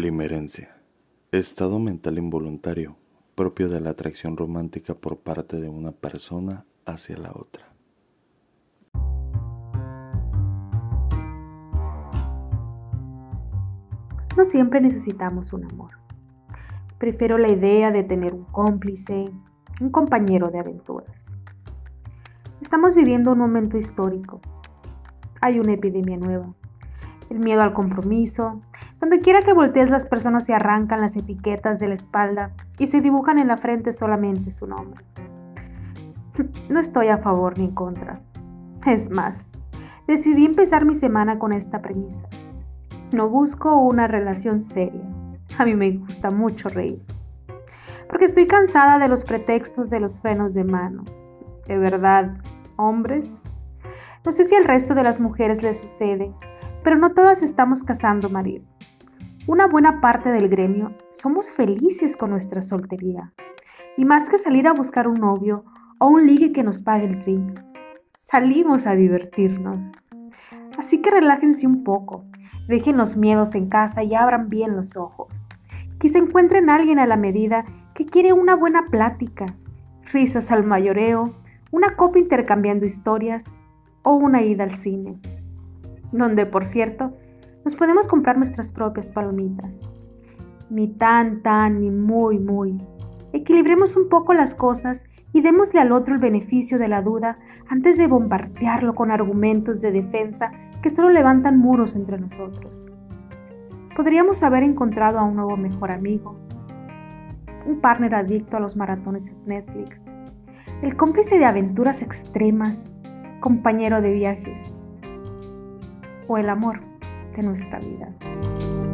Limerencia. Estado mental involuntario propio de la atracción romántica por parte de una persona hacia la otra. No siempre necesitamos un amor. Prefiero la idea de tener un cómplice, un compañero de aventuras. Estamos viviendo un momento histórico. Hay una epidemia nueva. El miedo al compromiso, donde quiera que voltees las personas se arrancan las etiquetas de la espalda y se dibujan en la frente solamente su nombre. No estoy a favor ni en contra. Es más, decidí empezar mi semana con esta premisa. No busco una relación seria. A mí me gusta mucho reír. Porque estoy cansada de los pretextos de los frenos de mano. De verdad, hombres. No sé si al resto de las mujeres les sucede, pero no todas estamos casando marido. Una buena parte del gremio somos felices con nuestra soltería. Y más que salir a buscar un novio o un ligue que nos pague el drink, salimos a divertirnos. Así que relájense un poco, dejen los miedos en casa y abran bien los ojos. Que se encuentren alguien a la medida que quiere una buena plática, risas al mayoreo, una copa intercambiando historias o una ida al cine. Donde, por cierto, nos podemos comprar nuestras propias palomitas. Ni tan, tan, ni muy, muy. Equilibremos un poco las cosas y démosle al otro el beneficio de la duda antes de bombardearlo con argumentos de defensa que solo levantan muros entre nosotros. Podríamos haber encontrado a un nuevo mejor amigo, un partner adicto a los maratones en Netflix, el cómplice de aventuras extremas, compañero de viajes, o el amor de nuestra vida.